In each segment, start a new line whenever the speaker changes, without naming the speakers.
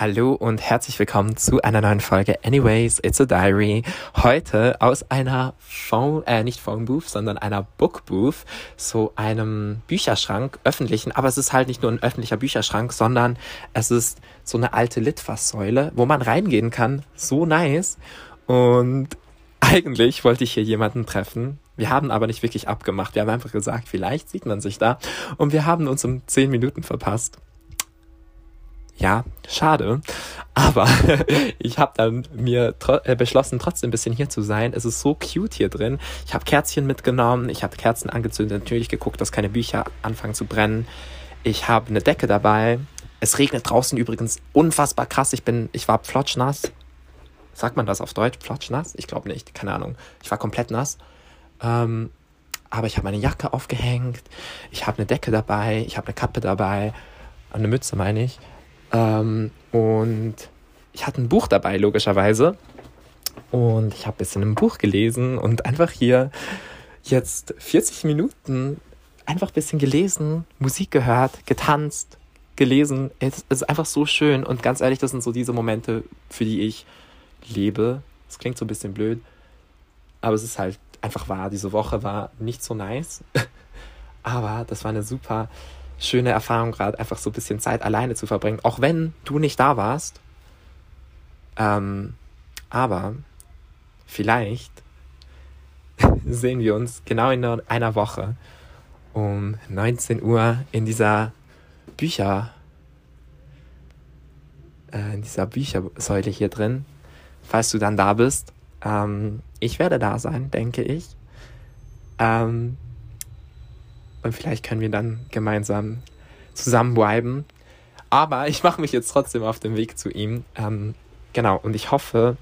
Hallo und herzlich willkommen zu einer neuen Folge Anyways, It's a Diary. Heute aus einer Phone, äh, nicht Phone Booth, sondern einer Book Booth, so einem Bücherschrank, öffentlichen, aber es ist halt nicht nur ein öffentlicher Bücherschrank, sondern es ist so eine alte Litfaßsäule, wo man reingehen kann. So nice. Und eigentlich wollte ich hier jemanden treffen. Wir haben aber nicht wirklich abgemacht. Wir haben einfach gesagt, vielleicht sieht man sich da. Und wir haben uns um zehn Minuten verpasst ja, schade. Aber ich habe dann mir tro äh, beschlossen, trotzdem ein bisschen hier zu sein. Es ist so cute hier drin. Ich habe Kerzchen mitgenommen, ich habe Kerzen angezündet, natürlich geguckt, dass keine Bücher anfangen zu brennen. Ich habe eine Decke dabei. Es regnet draußen übrigens unfassbar krass. Ich bin, ich war flotschnass. Sagt man das auf Deutsch? Flotschnass? Ich glaube nicht, keine Ahnung. Ich war komplett nass. Ähm, aber ich habe meine Jacke aufgehängt. Ich habe eine Decke dabei. Ich habe eine Kappe dabei. Eine Mütze meine ich. Ähm, und ich hatte ein Buch dabei, logischerweise. Und ich habe ein bisschen im Buch gelesen und einfach hier jetzt 40 Minuten einfach ein bisschen gelesen, Musik gehört, getanzt, gelesen. Es ist einfach so schön und ganz ehrlich, das sind so diese Momente, für die ich lebe. Es klingt so ein bisschen blöd, aber es ist halt einfach wahr. Diese Woche war nicht so nice, aber das war eine super schöne Erfahrung, gerade einfach so ein bisschen Zeit alleine zu verbringen, auch wenn du nicht da warst. Ähm, aber vielleicht sehen wir uns genau in einer Woche um 19 Uhr in dieser Bücher, äh, in dieser Büchersäule hier drin, falls du dann da bist. Ähm, ich werde da sein, denke ich. Ähm, und vielleicht können wir dann gemeinsam zusammen viben. Aber ich mache mich jetzt trotzdem auf den Weg zu ihm. Ähm, genau, und ich hoffe,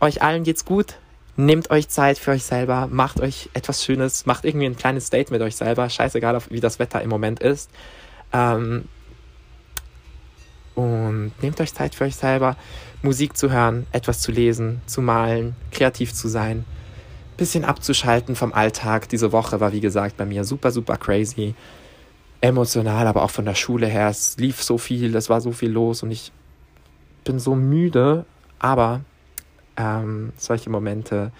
euch allen geht's gut. Nehmt euch Zeit für euch selber, macht euch etwas Schönes, macht irgendwie ein kleines Date mit euch selber, scheißegal, wie das Wetter im Moment ist. Ähm, und nehmt euch Zeit für euch selber, Musik zu hören, etwas zu lesen, zu malen, kreativ zu sein bisschen abzuschalten vom Alltag. Diese Woche war, wie gesagt, bei mir super, super crazy. Emotional, aber auch von der Schule her. Es lief so viel, es war so viel los und ich bin so müde. Aber ähm, solche Momente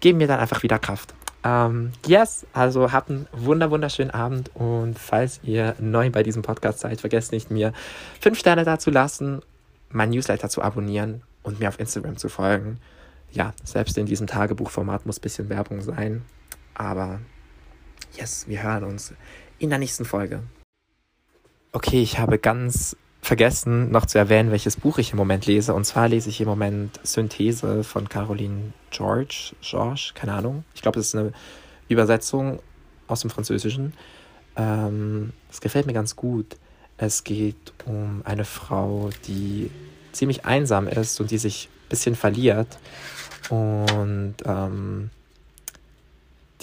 geben mir dann einfach wieder Kraft. Ähm, yes, also habt einen wunder wunderschönen Abend und falls ihr neu bei diesem Podcast seid, vergesst nicht mir fünf Sterne da zu lassen, mein Newsletter zu abonnieren und mir auf Instagram zu folgen ja, selbst in diesem Tagebuchformat muss ein bisschen Werbung sein. Aber yes, wir hören uns in der nächsten Folge. Okay, ich habe ganz vergessen noch zu erwähnen, welches Buch ich im Moment lese. Und zwar lese ich im Moment Synthese von Caroline George, George, keine Ahnung. Ich glaube, das ist eine Übersetzung aus dem Französischen. Ähm, das gefällt mir ganz gut. Es geht um eine Frau, die ziemlich einsam ist und die sich bisschen verliert und ähm,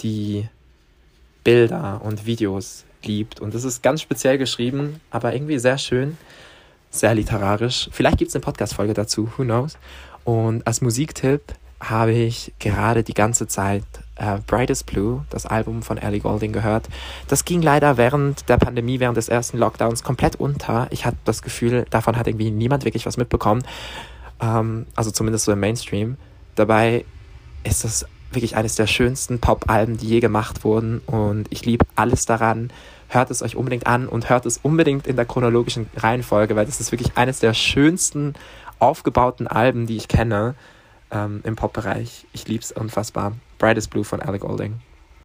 die Bilder und Videos liebt. Und das ist ganz speziell geschrieben, aber irgendwie sehr schön, sehr literarisch. Vielleicht gibt es eine Podcast-Folge dazu, who knows. Und als Musiktipp habe ich gerade die ganze Zeit äh, Brightest Blue, das Album von Ellie Golding, gehört. Das ging leider während der Pandemie, während des ersten Lockdowns komplett unter. Ich hatte das Gefühl, davon hat irgendwie niemand wirklich was mitbekommen. Ähm, also zumindest so im Mainstream. Dabei ist das wirklich eines der schönsten Pop-Alben, die je gemacht wurden und ich liebe alles daran. Hört es euch unbedingt an und hört es unbedingt in der chronologischen Reihenfolge, weil das ist wirklich eines der schönsten aufgebauten Alben, die ich kenne ähm, im Pop-Bereich. Ich liebe es unfassbar. Brightest Blue von Alec Golding.